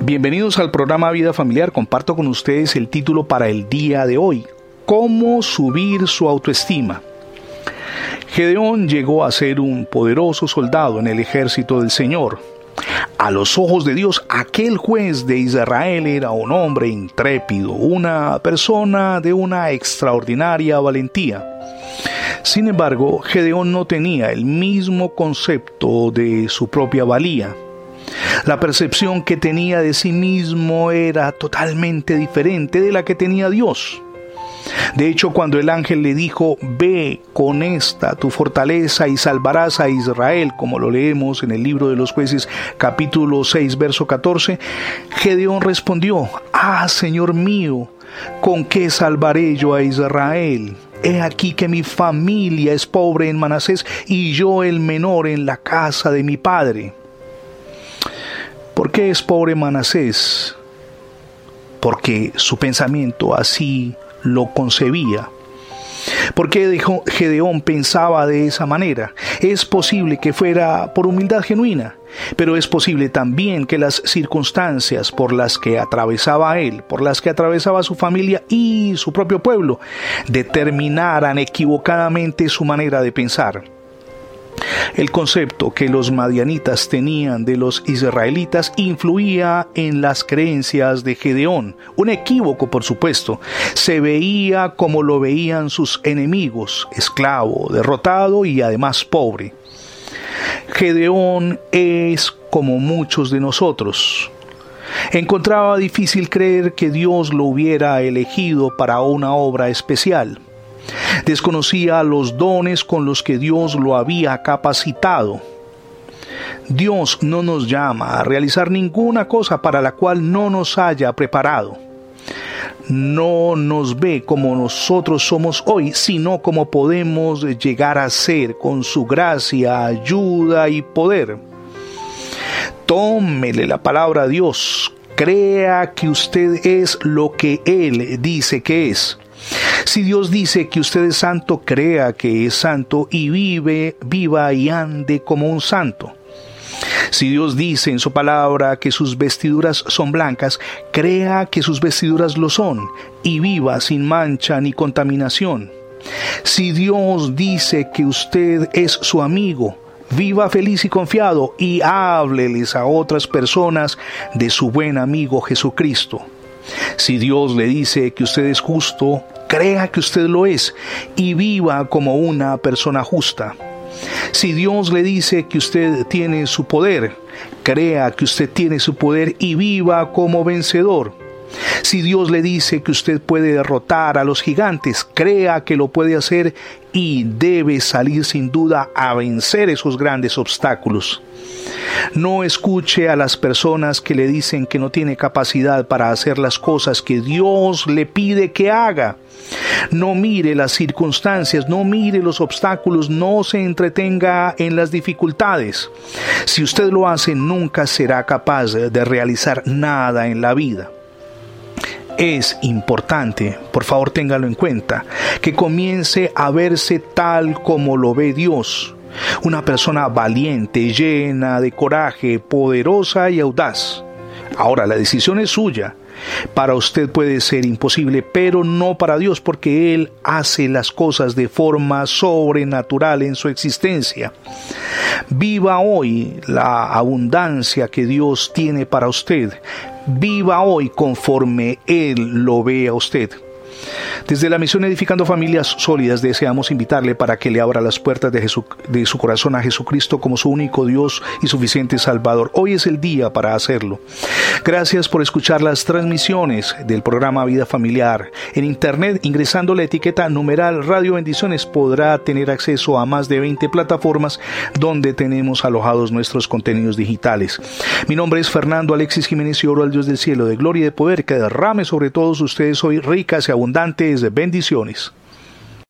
Bienvenidos al programa Vida Familiar. Comparto con ustedes el título para el día de hoy. ¿Cómo subir su autoestima? Gedeón llegó a ser un poderoso soldado en el ejército del Señor. A los ojos de Dios, aquel juez de Israel era un hombre intrépido, una persona de una extraordinaria valentía. Sin embargo, Gedeón no tenía el mismo concepto de su propia valía. La percepción que tenía de sí mismo era totalmente diferente de la que tenía Dios. De hecho, cuando el ángel le dijo, ve con esta tu fortaleza y salvarás a Israel, como lo leemos en el libro de los jueces capítulo 6, verso 14, Gedeón respondió, ah, Señor mío, ¿con qué salvaré yo a Israel? He aquí que mi familia es pobre en Manasés y yo el menor en la casa de mi padre. ¿Por qué es pobre Manasés? Porque su pensamiento así lo concebía. ¿Por qué Gedeón pensaba de esa manera? Es posible que fuera por humildad genuina, pero es posible también que las circunstancias por las que atravesaba él, por las que atravesaba su familia y su propio pueblo, determinaran equivocadamente su manera de pensar. El concepto que los madianitas tenían de los israelitas influía en las creencias de Gedeón. Un equívoco, por supuesto. Se veía como lo veían sus enemigos, esclavo, derrotado y además pobre. Gedeón es como muchos de nosotros. Encontraba difícil creer que Dios lo hubiera elegido para una obra especial. Desconocía los dones con los que Dios lo había capacitado. Dios no nos llama a realizar ninguna cosa para la cual no nos haya preparado. No nos ve como nosotros somos hoy, sino como podemos llegar a ser con su gracia, ayuda y poder. Tómele la palabra a Dios, crea que usted es lo que Él dice que es. Si Dios dice que usted es santo, crea que es santo y vive, viva y ande como un santo. Si Dios dice en su palabra que sus vestiduras son blancas, crea que sus vestiduras lo son y viva sin mancha ni contaminación. Si Dios dice que usted es su amigo, viva feliz y confiado y hábleles a otras personas de su buen amigo Jesucristo. Si Dios le dice que usted es justo, crea que usted lo es y viva como una persona justa. Si Dios le dice que usted tiene su poder, crea que usted tiene su poder y viva como vencedor. Si Dios le dice que usted puede derrotar a los gigantes, crea que lo puede hacer y debe salir sin duda a vencer esos grandes obstáculos. No escuche a las personas que le dicen que no tiene capacidad para hacer las cosas que Dios le pide que haga. No mire las circunstancias, no mire los obstáculos, no se entretenga en las dificultades. Si usted lo hace, nunca será capaz de realizar nada en la vida es importante, por favor téngalo en cuenta, que comience a verse tal como lo ve Dios. Una persona valiente, llena de coraje, poderosa y audaz. Ahora, la decisión es suya. Para usted puede ser imposible, pero no para Dios, porque Él hace las cosas de forma sobrenatural en su existencia. Viva hoy la abundancia que Dios tiene para usted. Viva hoy conforme Él lo ve a usted. Desde la misión Edificando Familias Sólidas deseamos invitarle para que le abra las puertas de, de, su corazón a Jesucristo como su único Dios y suficiente Salvador. Hoy es el día para hacerlo. Gracias por escuchar las transmisiones del programa Vida Familiar. En Internet, ingresando la etiqueta numeral Radio Bendiciones, podrá tener acceso a más de 20 plataformas donde tenemos alojados nuestros contenidos digitales. Mi nombre es Fernando Alexis Jiménez y oro al Dios del cielo de gloria y de poder que derrame sobre todos ustedes hoy ricas y abundantes bendiciones.